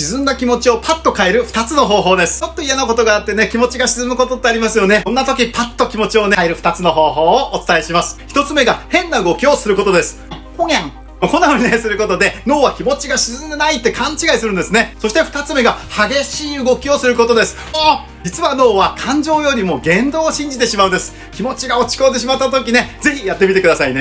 沈んだ気持ちをパッと変える2つの方法です。ちょっと嫌なことがあってね、気持ちが沈むことってありますよね。こんな時パッと気持ちをね、変える2つの方法をお伝えします。1つ目が変な動きをすることです。ほにゃん。こんな風にね、することで脳は気持ちが沈んでないって勘違いするんですね。そして2つ目が激しい動きをすることです。あ実は脳は感情よりも言動を信じてしまうんです。気持ちが落ち込んでしまった時ね、ぜひやってみてくださいね。